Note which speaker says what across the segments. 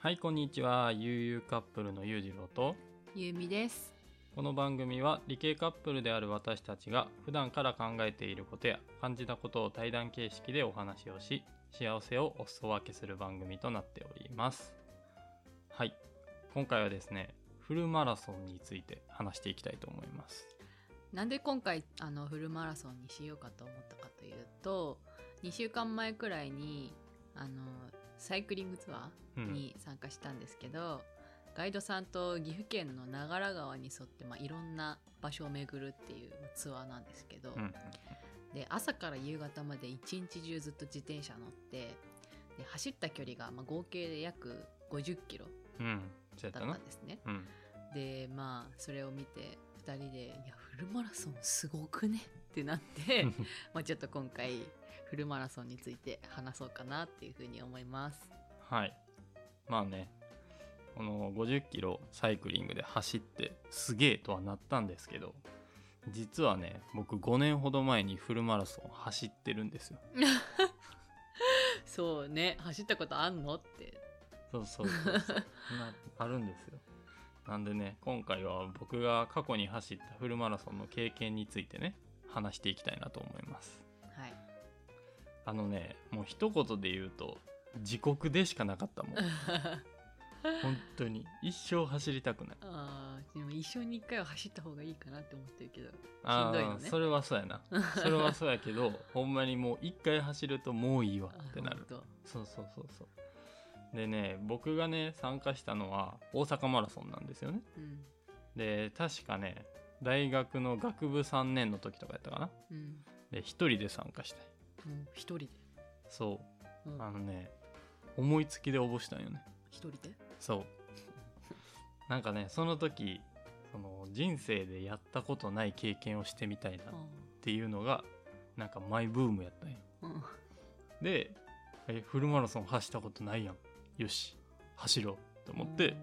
Speaker 1: はいこんにちは。ゆうゆうカップルのゆうじろうと。
Speaker 2: ゆうみです。
Speaker 1: この番組は理系カップルである私たちが普段から考えていることや感じたことを対談形式でお話をし幸せをお裾分けする番組となっております。はい。今回はですねフルマラソンについて話していきたいと思います。
Speaker 2: なんで今回あのフルマラソンにしようかと思ったかというと、2週間前くらいにあのサイクリングツアーに参加したんですけど、ガイドさんと岐阜県の長良川に沿って、まあ、いろんな場所を巡るっていうツアーなんですけど、
Speaker 1: うん。
Speaker 2: で朝から夕方まで一日中ずっと自転車乗ってで走った距離が、まあ、合計で約50キロ
Speaker 1: うん。そうやっ
Speaker 2: だ
Speaker 1: たなん
Speaker 2: ですね。
Speaker 1: うん。
Speaker 2: でまあそれを見て2人で「いやフルマラソンすごくね」ってなって まあちょっと今回フルマラソンについて話そうかなっていうふうに思います。
Speaker 1: はい。まあねこの50キロサイクリングで走ってすげえとはなったんですけど実はね僕5年ほど前にフルマラソン走ってるんですよ。
Speaker 2: そうね。走ったことあんのって。
Speaker 1: そうそうそうそう。なあるんですよ。なんでね今回は僕が過去に走ったフルマラソンの経験についてね話していきたいなと思います。
Speaker 2: はい。
Speaker 1: あのねもう一言で言うと地獄でしかなかったもん。本当に。一生走りたくない。
Speaker 2: あーでも一生に一回は走った方がいいかなって思ってるけど。
Speaker 1: あ
Speaker 2: しんどいのね。
Speaker 1: ーそれはそうやな。それはそうやけどほんまにもう一回走るともういいわってなる。そうそうそうそう。でね僕がね参加したのは大阪マラソンなんですよね。
Speaker 2: うん。
Speaker 1: で確かね大学の学部3年の時とかやったかな。
Speaker 2: うん。
Speaker 1: で一人で参加して
Speaker 2: 一人で、
Speaker 1: そう。
Speaker 2: うん。
Speaker 1: あのね思いつきで応募したんよね。
Speaker 2: 一人で？
Speaker 1: そう。なんかねその時その人生でやったことない経験をしてみたいなっ
Speaker 2: あ
Speaker 1: ていうのがなんかマイブームやったんよ。
Speaker 2: ーうん。
Speaker 1: でえフルマラソン走ったことないやん。よし走ろうと思って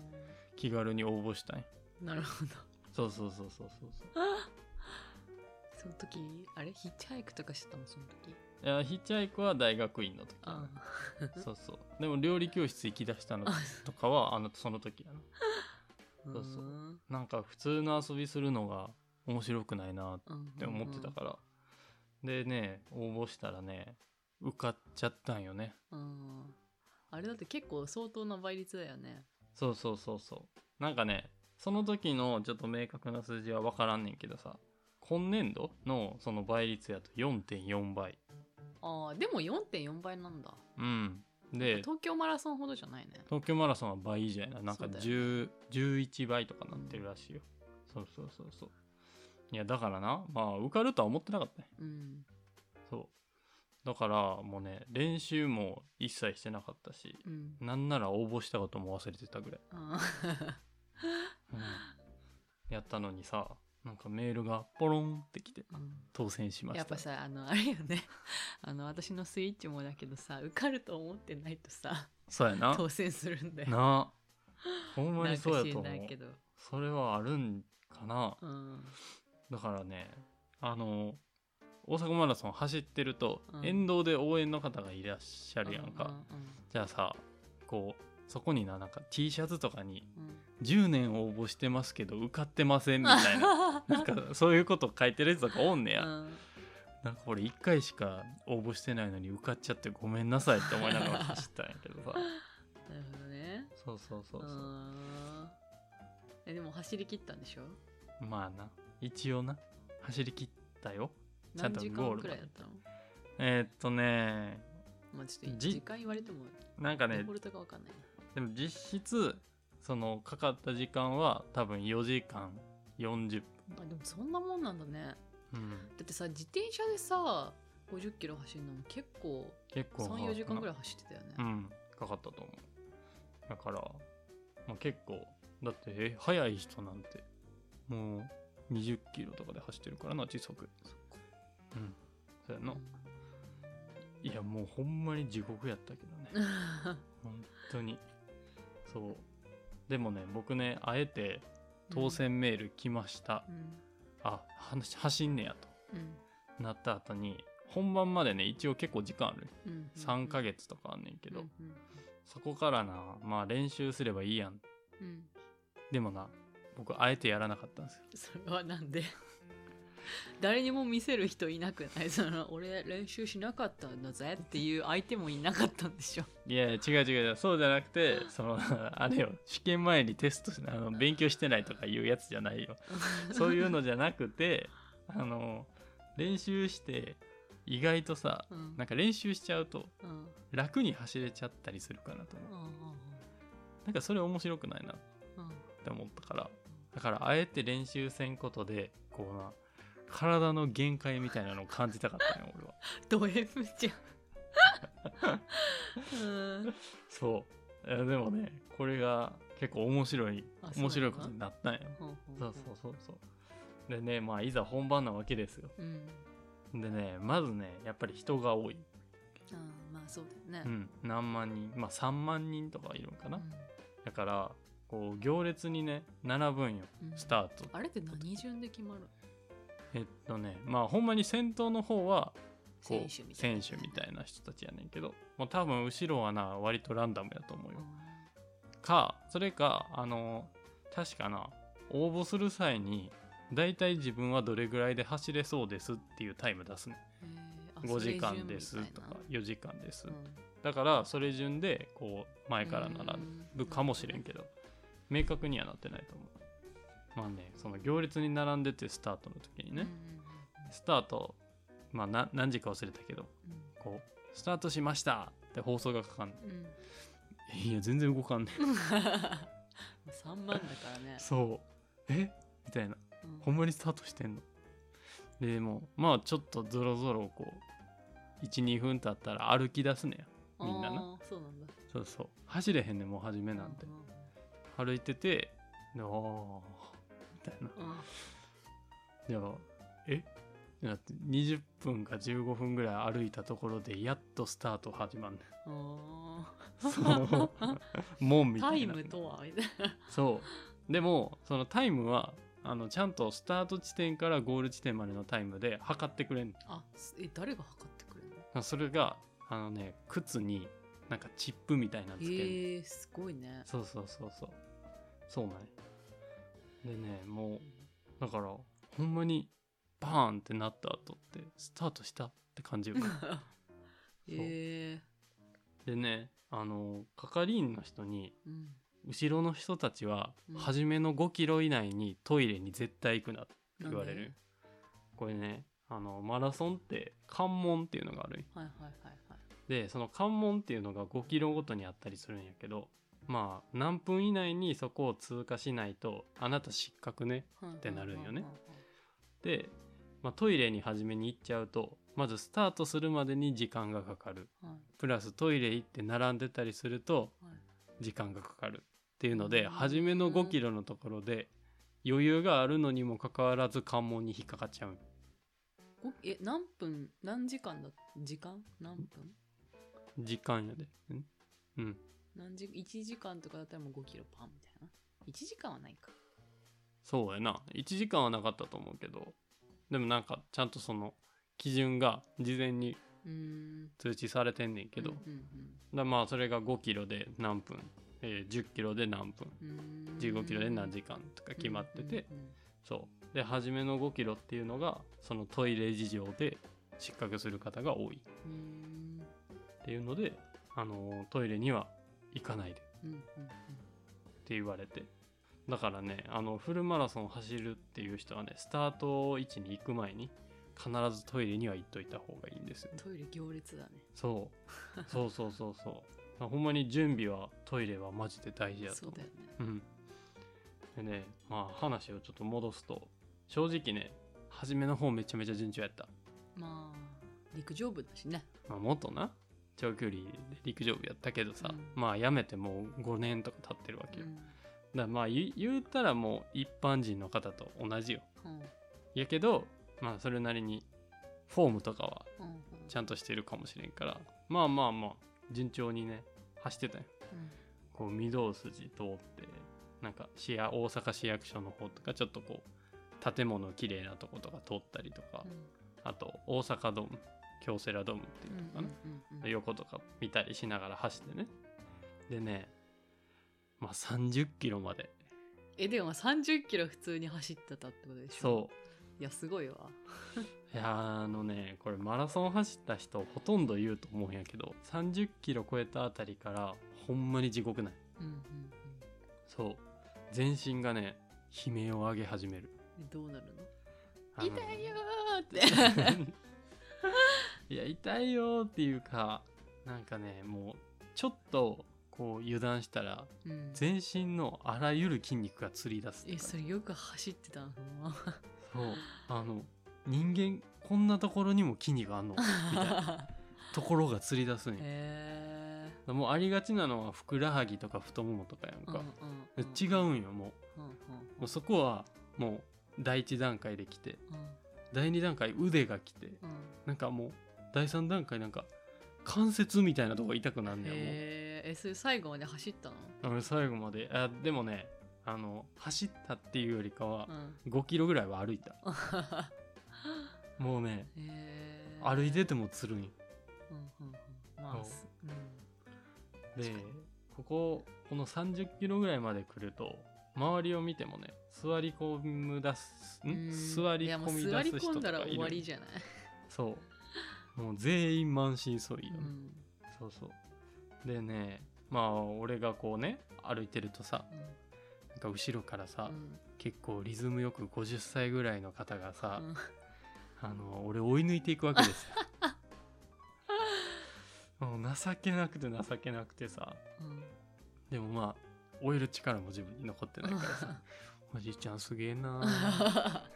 Speaker 1: 気軽に応募したんよ。
Speaker 2: なるほど
Speaker 1: そうそうそうそうそうそう。
Speaker 2: その時あれ？ヒッチハイクとかしてたの？その時？
Speaker 1: いやヒッチハイクは大学院の時。そうそう。でも料理教室行き出したの
Speaker 2: あ
Speaker 1: とかはあのその時やな。そうそう。
Speaker 2: うん
Speaker 1: なんか普通の遊びするのが面白くないなっ
Speaker 2: うん
Speaker 1: て思ってたから、でね応募したらね受かっちゃったんよね。
Speaker 2: うんあれだって結構相当な倍率だよね。
Speaker 1: そうそうそうそう。なんかねその時のちょっと明確な数字は分からんねんけどさ今年度のその倍率やと4.4倍。
Speaker 2: ああでも4.4倍なんだ。
Speaker 1: うん。で
Speaker 2: 東京マラソンほどじゃないね。
Speaker 1: 東京マラソンは倍以上やな。なんか
Speaker 2: そうだよ
Speaker 1: 10 11倍とかなってるらしいよ、そうそうそうそう。いやだからなまあ受かるとは思ってなかったね。
Speaker 2: うん。
Speaker 1: そう。だからもうね練習も一切してなかったし
Speaker 2: うん。
Speaker 1: なんなら応募したことも忘れてたぐらい、
Speaker 2: あ
Speaker 1: うん。やったのにさなんかメールがポロンってきて
Speaker 2: ーうん。
Speaker 1: 当選しました。
Speaker 2: やっぱさあのあれよね。あの私のスイッチもだけどさ受かると思ってないとさ
Speaker 1: そうやな。
Speaker 2: 当選するんだよ。
Speaker 1: な。ほんまにそうやと思う。
Speaker 2: けど。
Speaker 1: それはあるんかな。
Speaker 2: うん。
Speaker 1: だからねあの大阪マラソン走ってると、
Speaker 2: うん。
Speaker 1: 沿道で応援の方がいらっしゃるやんか、
Speaker 2: うう
Speaker 1: じゃあさこうそこにななんか T シャツとかに
Speaker 2: うんうん
Speaker 1: 10年応募してますけど受かってませんみたいな。なんかそういうこと書いてるやつとかおんねや、
Speaker 2: うん。
Speaker 1: なんか俺1回しか応募してないのに受かっちゃってごめんなさいって思いながら走ったんやけどさ。
Speaker 2: なるほどね。
Speaker 1: そうそうそうそう。
Speaker 2: うん。えでも走り切ったんでしょ？
Speaker 1: まあな。一応な。走り切ったよ。ちゃんとゴール
Speaker 2: 間くらいだったの？
Speaker 1: えーっとね。
Speaker 2: まあちょっと
Speaker 1: じ
Speaker 2: 時間言われても
Speaker 1: なんかね
Speaker 2: デフォルトがわかんない
Speaker 1: でも実質そのかかった時間は多分4時間40
Speaker 2: なあでもそんなもんなんだね。
Speaker 1: 分、うん、
Speaker 2: だってさ自転車でさ50キロ走るのも結構
Speaker 1: 結構
Speaker 2: 34時間ぐら
Speaker 1: い
Speaker 2: い走ってたよね、
Speaker 1: うん。かかったと思う。だから、まあ、結構だってえ速い人なんてもう20キロとかで走ってるからな時速。うん。そうやな、いやもうほんまに地獄やったけどね。本当にそう。でもね僕ねあえて当選メール来ました、
Speaker 2: うん。
Speaker 1: あは走んねやと。
Speaker 2: うん。
Speaker 1: なった後に本番までね一応結構時間ある
Speaker 2: うん
Speaker 1: 3ヶ月とかあんねんけど、
Speaker 2: うんうん。
Speaker 1: そこからなまあ練習すればいいやん。
Speaker 2: うん。
Speaker 1: でもな僕あえてやらなかったんですよ。
Speaker 2: それはなんで？誰にも見せる人いなくない？その俺練習しなかったんだぜ。っていう相手もいなかったんでしょ。
Speaker 1: いや違う違う。そうじゃなくてそのあれよ。試験前にテストしあの勉強してないとかいうやつじゃないよ。そういうのじゃなくてあの練習して意外とさ
Speaker 2: うん。
Speaker 1: なんか練習しちゃうと
Speaker 2: うん。うん
Speaker 1: 楽に走れちゃったりするかなと思う。なんかそれ面白くないなっ
Speaker 2: うん
Speaker 1: て思ったから。だからあえて練習せんことでこうな体の限界みたいなのを感じたかったよ俺は。
Speaker 2: ド M じゃん。うん。
Speaker 1: そう。いやでもねこれが結構面白い面白いことになったんよそうそうそうそう。でねまあいざ本番なわけですよ。
Speaker 2: うん。
Speaker 1: でねまずねやっぱり人が多い、
Speaker 2: あーまあそうだよね。
Speaker 1: うん、何万人まあ3万人とかいるんかな、
Speaker 2: うん。
Speaker 1: だからこう行列にね並ぶんよ。
Speaker 2: うん。
Speaker 1: スタート。
Speaker 2: あれって何順で決まる
Speaker 1: えっとねまあほんまに先頭の方はこう
Speaker 2: 選手みたいな。
Speaker 1: 選手みたいな人たちやねんけどもう多分後ろはな割とランダムやと思うよ。かそれかあの確かな応募する際にだいたい自分はどれぐらいで走れそうですっていうタイム出すね
Speaker 2: うん。へー。あ
Speaker 1: 5時間ですとか4時間です、
Speaker 2: うん。
Speaker 1: だからそれ順でこう前から並ぶかもしれんけど明確にはなってないと思うまあねその行列に並んでてスタートの時にね、
Speaker 2: うん
Speaker 1: スタートまあな何時か忘れたけど
Speaker 2: うん。
Speaker 1: こうスタートしましたって放送がかかんね
Speaker 2: うん。うん
Speaker 1: んいや全然動かんねん。
Speaker 2: 3万だからね、
Speaker 1: そう。え？みたいな。
Speaker 2: うん。
Speaker 1: ほんまにスタートしてんの？でもうまあちょっとゾロゾロこう12分経ったら歩き出すねや。みんなな。
Speaker 2: そうなんだ。
Speaker 1: そうそう。走れへんねんもう初めなんて。
Speaker 2: う
Speaker 1: 歩いててであー。みたいな。
Speaker 2: うん。
Speaker 1: じゃあえってなって20分か15分ぐらい歩いたところでやっとスタート始まんね
Speaker 2: あ
Speaker 1: んそう。門みたいな。
Speaker 2: ータイムとはみたいな。
Speaker 1: そう。でもそのタイムはあのちゃんとスタート地点からゴール地点までのタイムで測ってくれん
Speaker 2: あすえ誰が測ってくれるの？
Speaker 1: のそれがあのね靴になんかチップみたいなのつける、
Speaker 2: へえすごいね。
Speaker 1: そうそうそうそう。そうなんやでねもうだからほんまにバーンってなった後ってスタートしたって感じよ。
Speaker 2: へえ
Speaker 1: でねあの係員の人に
Speaker 2: うん。
Speaker 1: 後ろの人たちは
Speaker 2: うん。
Speaker 1: 初めの5キロ以内にトイレに絶対行くなって言われる。これねあのマラソンって関門っていうのがある
Speaker 2: はいはいはいはい。
Speaker 1: でその関門っていうのが5キロごとにあったりするんやけどまあ何分以内にそこを通過しないとあなた失格ね
Speaker 2: って
Speaker 1: なるんよね。で、まあ、トイレに初めに行っちゃうとまずスタートするまでに時間がかかる。
Speaker 2: はい。
Speaker 1: プラストイレ行って並んでたりすると
Speaker 2: はい。
Speaker 1: 時間がかかる。っていうので
Speaker 2: うん。
Speaker 1: 初めの5キロのところで余裕があるのにもかかわらず関門に引っかかっちゃう。
Speaker 2: ごえ何分何時間だ時間？何分？
Speaker 1: 時間やでん。うん
Speaker 2: 何時1時間とかだったらもう5キロパンみたいな。1時間はないか。
Speaker 1: そうやな。1時間はなかったと思うけど。でもなんかちゃんとその基準が事前に通知されてんねんけど、だまあそれが5キロで何分、えー10キロで何分。
Speaker 2: うん。うーん
Speaker 1: 15キロで何時間とか決まってて、そう。で初めの5キロっていうのがそのトイレ事情で失格する方が多い。っていうので、あのトイレには行かないで。って
Speaker 2: うんうん。
Speaker 1: 言われて。だからねあのフルマラソン走るっていう人はねスタート位置に行く前に必ずトイレには行っといた方がいいんですよね。
Speaker 2: トイレ行列だね。
Speaker 1: そう。そうそうそうそう。ほんまに準備はトイレはマジで大事やと。思
Speaker 2: そうだよね。
Speaker 1: ううん。でねまあ話をちょっと戻すと正直ね初めの方めちゃめちゃ順調やった、
Speaker 2: まあ陸上部だしね。
Speaker 1: まあ、元な長距離で陸上部やったけどさ、
Speaker 2: うん。
Speaker 1: まあやめてもう5年とか経ってるわけよ、
Speaker 2: うん。
Speaker 1: だからまあ言うたらもう一般人の方と同じよ。
Speaker 2: うん。
Speaker 1: やけどまあそれなりにフォームとかは
Speaker 2: うんうん。
Speaker 1: ちゃんとしてるかもしれんからまあまあまあ順調にね走ってたよ。
Speaker 2: うん。
Speaker 1: こう御堂筋通ってなんか市や大阪市役所の方とかちょっとこう建物綺麗なとことか通ったりとか、あと大阪ドーム京セラドームっていうのかな、
Speaker 2: うんうんうん
Speaker 1: 横とか見たりしながら走ってね。でねまあ30キロまで。
Speaker 2: えでも30キロ普通に走ってたってことでしょ？
Speaker 1: そう。
Speaker 2: いやすごいわ。
Speaker 1: いやーあのねこれマラソン走った人ほとんど言うと思うんやけど30キロ超えたあたりからほんまに地獄ない。
Speaker 2: うんうんうん。
Speaker 1: そう。全身がね悲鳴を上げ始める。
Speaker 2: でどうなるの？痛いよーって
Speaker 1: いや痛いよーっていうかなんかねもうちょっとこう油断したら
Speaker 2: うん。
Speaker 1: 全身のあらゆる筋肉がつり出す
Speaker 2: えそれよく走ってたの？
Speaker 1: そう。あの人間こんなところにも筋肉あんの？みたいな。ところがつり出すんやもうありがちなのはふくらはぎとか太ももとかやんか、違うんよもう。
Speaker 2: うんうん。
Speaker 1: もうそこはもう第一段階で来て。第二段階腕が来て。
Speaker 2: うんうん。
Speaker 1: なんかもう第三段階なんか関節みたいなとこが痛くなんねんもう。
Speaker 2: へー。えそれ最後まで走ったの？
Speaker 1: 俺最後まで。あでもねあの走ったっていうよりかは
Speaker 2: うん。
Speaker 1: 5キロぐらいは歩いた。もうね
Speaker 2: へー。
Speaker 1: 歩いててもつるんよ。
Speaker 2: うんうんうん。まあ
Speaker 1: そう。
Speaker 2: すうん。
Speaker 1: でこここの30キロぐらいまで来ると周りを見てもね座り込む出すん？
Speaker 2: うん。
Speaker 1: 座り
Speaker 2: いやもう
Speaker 1: 込み
Speaker 2: 座り
Speaker 1: 出す人と
Speaker 2: 込んだら終わりじゃない？
Speaker 1: そうもう全員満身創痍よね、
Speaker 2: うん。
Speaker 1: そうそう。でねまあ俺がこうね歩いてるとさなんか後ろからさ、
Speaker 2: うん。
Speaker 1: 結構リズムよく50歳ぐらいの方がさ、
Speaker 2: うん。
Speaker 1: あの俺追い抜いていくわけですよ。もう情けなくて情けなくてさ。
Speaker 2: うん。
Speaker 1: でもまあ追える力も自分に残ってないからさ。おじいちゃんすげえなー。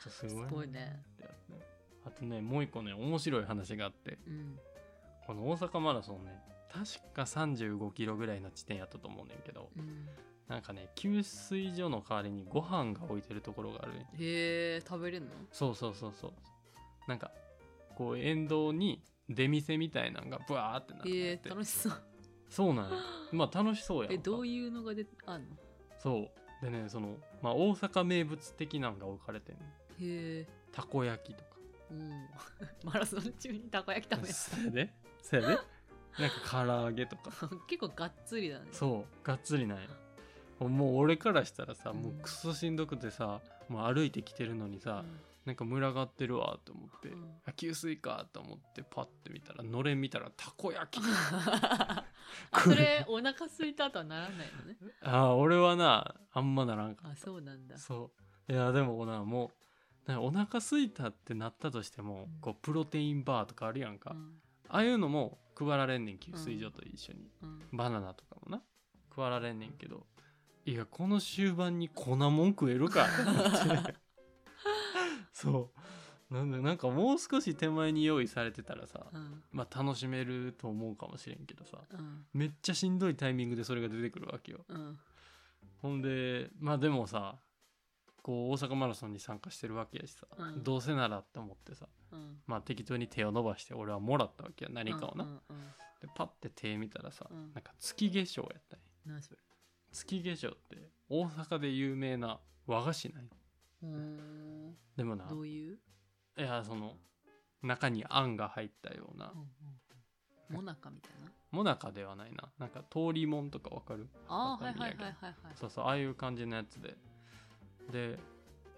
Speaker 1: 人すごいな
Speaker 2: すごいね
Speaker 1: とねもう一個ね面白い話があって。
Speaker 2: うん。
Speaker 1: この大阪マラソンね確か35キロぐらいの地点やったと思うねんけど
Speaker 2: うん。
Speaker 1: なんかね給水所の代わりにご飯が置いてるところがあるね
Speaker 2: へえ食べれんの？
Speaker 1: そうそうそうそう。なんかこう沿道に出店みたいなのがブワーってなって。
Speaker 2: え
Speaker 1: て、
Speaker 2: ー、楽しそう。
Speaker 1: そうなんや。まあ楽しそうや
Speaker 2: えどういうのがであんの？
Speaker 1: そう。でねそのまあ大阪名物的なんが置かれてんね
Speaker 2: へえ。
Speaker 1: たこ焼きとか
Speaker 2: うん マラソン中にたこ焼き食べる
Speaker 1: そやで。そやで。なんか唐揚げとか。
Speaker 2: 結構がっつりだね。
Speaker 1: そうがっつりなんや。もう俺からしたらさ、
Speaker 2: うん。
Speaker 1: もうクソしんどくてさもう歩いてきてるのにさ、なんか群がってるわと思って、
Speaker 2: うん。
Speaker 1: あ給水かと思ってパッて見たらのれん見たらたこ焼き。
Speaker 2: あそれお腹空いたとはならないのね。
Speaker 1: ああ俺はなあんまならんか
Speaker 2: あそうなんだ。
Speaker 1: そう。いやでもなもうなんかお腹空いたってなったとしても、
Speaker 2: うん。
Speaker 1: こうプロテインバーとかあるやんか、
Speaker 2: うん。
Speaker 1: ああいうのも配られんねん給水所と一緒に、
Speaker 2: うん。
Speaker 1: バナナとかもな。配られんねんけど。いやこの終盤に粉もん食えるか そう。なんでなんかもう少し手前に用意されてたらさ、
Speaker 2: うん。
Speaker 1: まあ楽しめると思うかもしれんけどさ
Speaker 2: うん。
Speaker 1: めっちゃしんどいタイミングでそれが出てくるわけよ。
Speaker 2: うん。
Speaker 1: ほんでまあでもさこう大阪マラソンに参加してるわけやしさ、
Speaker 2: うん。
Speaker 1: どうせならって思ってさ
Speaker 2: うん。
Speaker 1: まあ適当に手を伸ばして俺はもらったわけや何かをな、
Speaker 2: うんうん
Speaker 1: でパッて手見たらさ、
Speaker 2: うん。
Speaker 1: なんか月化粧やったんや。
Speaker 2: 何それ？
Speaker 1: 月化粧って大阪で有名な和菓子なんよ
Speaker 2: うーん。
Speaker 1: でもな
Speaker 2: どういう？
Speaker 1: いやその中にあんが入ったような。
Speaker 2: うんうんもなかみたいな？
Speaker 1: もなかではないな。なんか通りもんとかわかる？
Speaker 2: あーはいはいはいはいはい。
Speaker 1: そうそうああいう感じのやつでで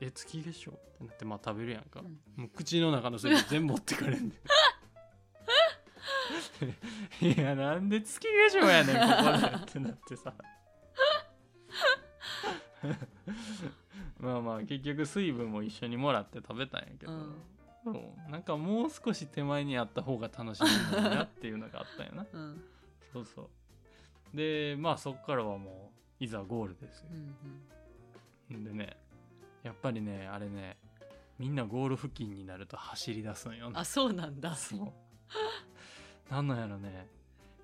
Speaker 1: え月化粧ってなってまあ食べるやんか、
Speaker 2: うん。
Speaker 1: もう口の中の水分 全部持ってかれんねん。いやなんで月化粧やねんここでってなってさ。まあまあ結局水分も一緒にもらって食べたんやけど、
Speaker 2: うん。
Speaker 1: なんかもう少し手前にあった方が楽しみになっていうのがあったんやな。
Speaker 2: うん。
Speaker 1: そうそう。でまあそっからはもういざゴールですよ。
Speaker 2: うん
Speaker 1: でねやっぱりねあれねみんなゴール付近になると走り出すんよ
Speaker 2: あそうなんだ。
Speaker 1: そう。なんなんやろね。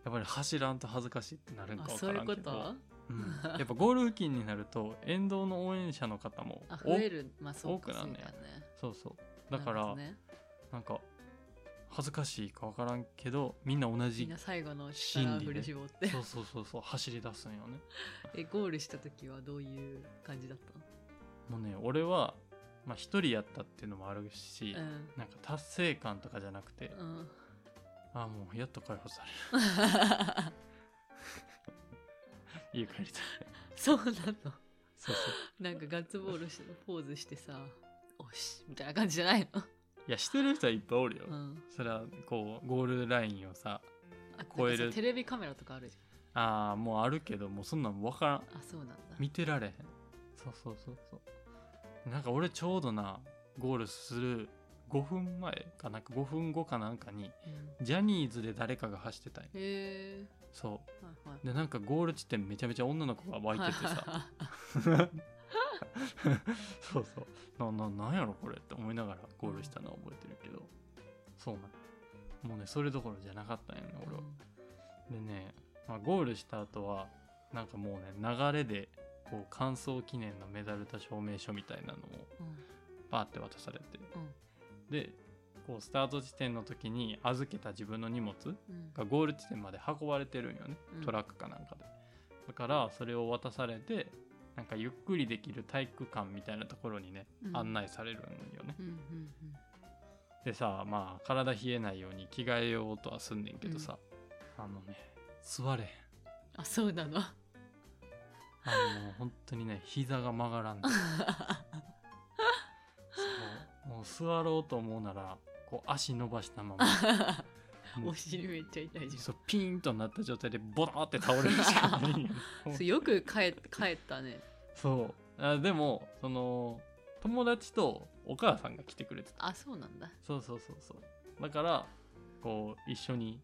Speaker 1: やっぱり走らんと恥ずかしいってなるん
Speaker 2: あ
Speaker 1: か分
Speaker 2: そういうこ
Speaker 1: からんけど
Speaker 2: と？
Speaker 1: うん、やっぱゴール付近になると沿道の応援者の方も
Speaker 2: 増える。まあそうか
Speaker 1: 多くなんね
Speaker 2: そうだよね。
Speaker 1: そうそう。だから
Speaker 2: ね。
Speaker 1: なんか恥ずかしいか分からんけどみんな同
Speaker 2: み
Speaker 1: じ
Speaker 2: んな最後の力を振り絞って。
Speaker 1: そうそうそうそう走り出すんよね。
Speaker 2: えゴールした時はどういう感じだった
Speaker 1: もうね俺はまあ一人やったっていうのもあるし、
Speaker 2: のうん。
Speaker 1: なんか達成感とかじゃなくて、
Speaker 2: うん。
Speaker 1: ああもうやっと解放される。家帰りたい。
Speaker 2: そうなの。
Speaker 1: そうそう。
Speaker 2: なんかガッツボールしてポーズしてさおしみたいな感じじゃないの？
Speaker 1: いやしてる人はいっぱいおるよ、
Speaker 2: うん。
Speaker 1: それはこうゴールラインをさ
Speaker 2: あ
Speaker 1: 超える。
Speaker 2: テレビカメラとかあるじ
Speaker 1: ああもうあるけどもうそんなん分からん。
Speaker 2: ゃんあそうなんだ。
Speaker 1: 見てられへん。そうそうそうそう。なんか俺ちょうどなゴールする5分前かなんか5分後かなんかに
Speaker 2: うん。
Speaker 1: ジャニーズで誰かが走ってたんよ。
Speaker 2: へえ
Speaker 1: そ
Speaker 2: はいはい。う
Speaker 1: でなんかゴール地点めちゃめちゃ女の子が湧いててさ そうそう。なななんやろこれって思いながらゴールしたのは覚えてるけど。そうなん。もうねそれどころじゃなかったんやね俺は。でね、まあ、ゴールした後はなんかもうね流れでこう完走記念のメダルと証明書みたいなのを
Speaker 2: うん。
Speaker 1: バーって渡されて。
Speaker 2: うん。
Speaker 1: でこうスタート地点の時に預けた自分の荷物
Speaker 2: うん。
Speaker 1: がゴール地点まで運ばれてるんよね。
Speaker 2: うん。
Speaker 1: トラックかなんかで。だからそれを渡されてなんかゆっくりできる体育館みたいなところにね
Speaker 2: うん。
Speaker 1: 案内されるんよね。
Speaker 2: うんうん
Speaker 1: でさまあ体冷えないように着替えようとはすんねんけどさ、あのね座れへん。
Speaker 2: あそうなの？
Speaker 1: あの本当にね膝が曲がらんで そう。もう座ろうと思うならこう足伸ばしたまま。
Speaker 2: お尻めっちゃ痛いじ
Speaker 1: そうピーンとなった状態でボターって倒れるしかないんよ
Speaker 2: よく帰帰ったね
Speaker 1: そう。あでもその友達とお母さんが来てくれてた。
Speaker 2: あそうなんだ。
Speaker 1: そうそうそうそう。だからこう一緒に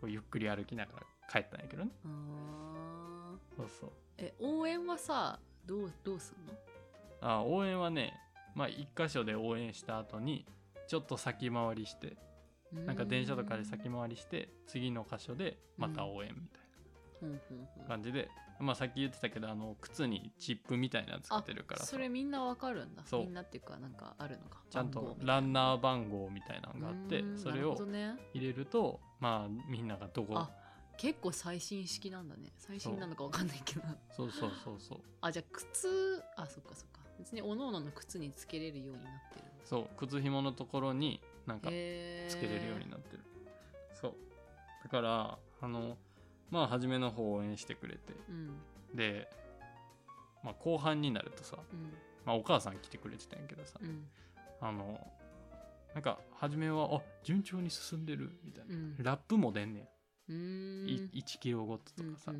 Speaker 1: こうゆっくり歩きながら帰ったんやけどね。
Speaker 2: あー。
Speaker 1: そうそう。
Speaker 2: え応援はさどうどうすんの？
Speaker 1: あ応援はねまあ一箇所で応援した後にちょっと先回りしてなんか電車とかで先回りして次の箇所でまた応援みたいな感じで、まあさっき言ってたけどあの靴にチップみたいなのつけてるからさ。
Speaker 2: それみんなわかるんだ。
Speaker 1: そう。
Speaker 2: みんなっていうかなんかあるのか。
Speaker 1: ちゃんとランナー番号みたいなのがあってそれを入れるとまあみんながどこ
Speaker 2: あ結構最新式なんだね。最新なのかわかんないけど。
Speaker 1: そう。そうそうそう
Speaker 2: あじゃあ靴あそっかそっか。別におののの靴につけれるようになってる。
Speaker 1: そう。靴紐のところになんかつけれるようになってる。そう。だからあのまあ初めの方応援してくれて。
Speaker 2: うん。
Speaker 1: で、まあ、後半になるとさ、
Speaker 2: うん。
Speaker 1: まあ、お母さん来てくれてたんやけどさ、
Speaker 2: うん。
Speaker 1: あのなんか初めはあ順調に進んでるみたいな、
Speaker 2: うん。
Speaker 1: ラップも出んねん、
Speaker 2: ん。
Speaker 1: い1キロごととかさ、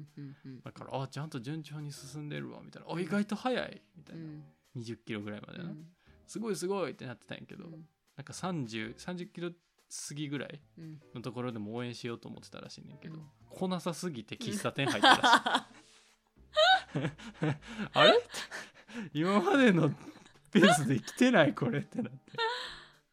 Speaker 1: だからあちゃんと順調に進んでるわみたいな。あ意外と速いみたいな、
Speaker 2: うん。
Speaker 1: 20キロぐらいまでな、
Speaker 2: うん。
Speaker 1: すごいすごいってなってたんやけど、
Speaker 2: うん。
Speaker 1: なんか3030キロ過ぎぐらい
Speaker 2: うん。
Speaker 1: のところでも応援しようと思ってたらしいねんけど、
Speaker 2: うん。
Speaker 1: 来なさすぎて喫茶店入ったらしい。あれ？今までのペースで来てないこれってなって。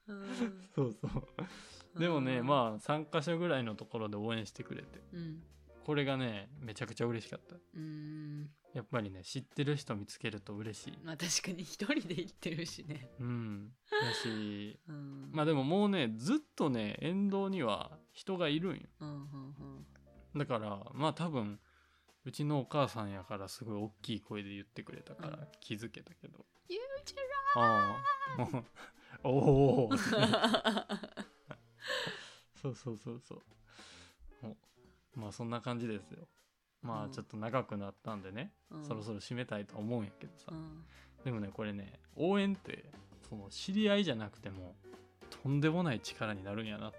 Speaker 2: うん。
Speaker 1: そうそう。でもねまあ3箇所ぐらいのところで応援してくれて。
Speaker 2: うん。
Speaker 1: これがねめちゃくちゃ嬉しかった。
Speaker 2: うん
Speaker 1: やっぱりね知ってる人見つけると嬉しい。
Speaker 2: まあ確かに一人で行ってるしね。
Speaker 1: うん。だし
Speaker 2: うん。
Speaker 1: まあでももうねずっとね沿道には人がいるんよ。
Speaker 2: うんうんうん。
Speaker 1: だからまあ多分うちのお母さんやからすごい大きい声で言ってくれたから
Speaker 2: うん。
Speaker 1: 気づけたけど、
Speaker 2: ゆうち
Speaker 1: ああもうおお そうそうそうそう。おまあそんな感じですよま
Speaker 2: うん。
Speaker 1: あちょっと長くなったんでね、
Speaker 2: うん。
Speaker 1: そろそろ締めたいと思うんやけどさ、
Speaker 2: うん。
Speaker 1: でもねこれね応援ってその知り合いじゃなくてもとんでもない力になるんやな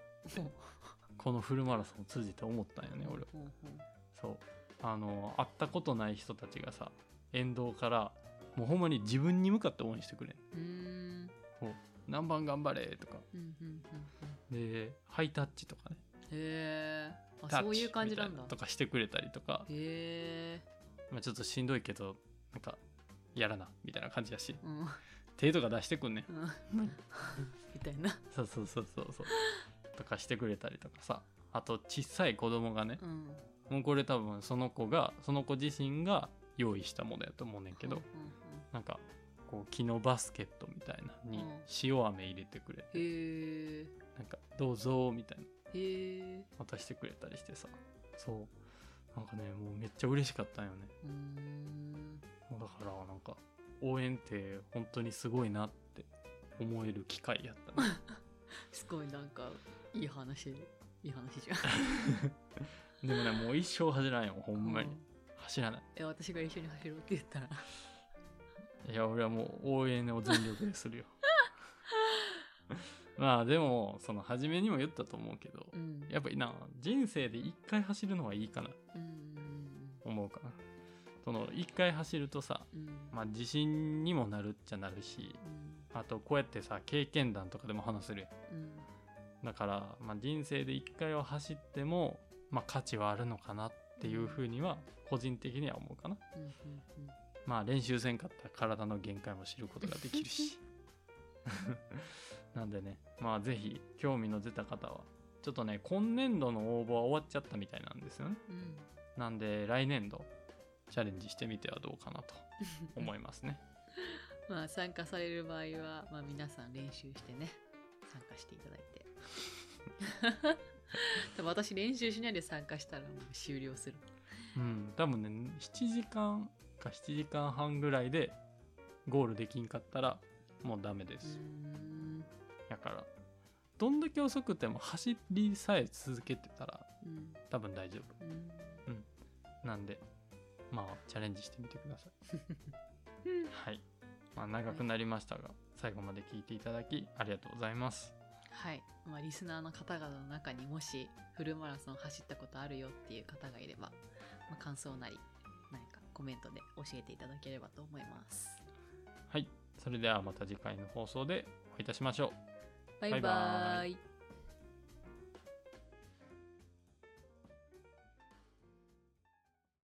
Speaker 1: このフルマラソンを通じて思ったんよね俺は。
Speaker 2: うんうん
Speaker 1: そう。あの会ったことない人たちがさ沿道からもうほんまに自分に向かって応援してくれん。
Speaker 2: うん。
Speaker 1: 何番頑張れとか。でハイタッチとかね
Speaker 2: へえそういう感じなんだ。
Speaker 1: とかしてくれたりとか、
Speaker 2: へえ
Speaker 1: まあ、ちょっとしんどいけどなんかやらなみたいな感じだし。
Speaker 2: うん。
Speaker 1: 手とか出してくんねん。
Speaker 2: うん。みたいな。
Speaker 1: そうそうそうそうそう。とかしてくれたりとかさ。あと小さい子供がね。
Speaker 2: うん。
Speaker 1: もうこれ多分その子がその子自身が用意したものやと思うねんけど、
Speaker 2: うん
Speaker 1: なんかこう木のバスケットみたいなのに
Speaker 2: うん。
Speaker 1: 塩飴入れてくれて、
Speaker 2: うん
Speaker 1: なんかどうぞみたいな
Speaker 2: へえ
Speaker 1: 渡してくれたりしてさ。そう。なんかねもうめっちゃ嬉しかったんよね。
Speaker 2: うーん。
Speaker 1: だからなんか応援って本当にすごいなって思える機会やった。ね
Speaker 2: すごいなんかいい話いい話じゃん。
Speaker 1: でもねもう一生走らんよほんまに、走らない。
Speaker 2: え私が一緒に走ろうって言ったら？
Speaker 1: いや俺はもう応援を全力でするよ まあでもその初めにも言ったと思うけど
Speaker 2: うん。
Speaker 1: やっぱりな人生で一回走るのはいいかな。
Speaker 2: うん。
Speaker 1: 思うかな。その一回走るとさ
Speaker 2: うん。
Speaker 1: まあ自信にもなるっちゃなるし
Speaker 2: うん。
Speaker 1: あとこうやってさ経験談とかでも話せるやん。
Speaker 2: うん。
Speaker 1: だから、まあ、人生で一回は走っても、まあ、価値はあるのかなっていうふうには個人的には思うかな。まあ練習せんかったら体の限界も知ることができるし なんでねまあぜひ興味の出た方はちょっとね今年度の応募は終わっちゃったみたいなんですよね。
Speaker 2: うん。うん
Speaker 1: なんで来年度チャレンジしてみてはどうかなと思いますね。
Speaker 2: まあ参加される場合は、まあ、皆さん練習してね参加していただいて。多分私練習しないで参加したらもう終了する。
Speaker 1: うん。多分ね7時間か7時間半ぐらいでゴールできんかったらもうダメです、からどんだけ遅くても走りさえ続けてたら
Speaker 2: うん。
Speaker 1: 多分大丈夫。
Speaker 2: うん。
Speaker 1: なんでまあチャレンジしてみてください。はい、まあ、長くなりましたが最後まで聞いていただきありがとうございます。
Speaker 2: はい、まあ、リスナーの方々の中にもしフルマラソン走ったことあるよっていう方がいれば、まあ、感想なり何かコメントで教えていただければと思います。
Speaker 1: はい。それではまた次回の放送でお会いいたしましょう
Speaker 2: バイバイ。
Speaker 1: バイバ
Speaker 2: イ。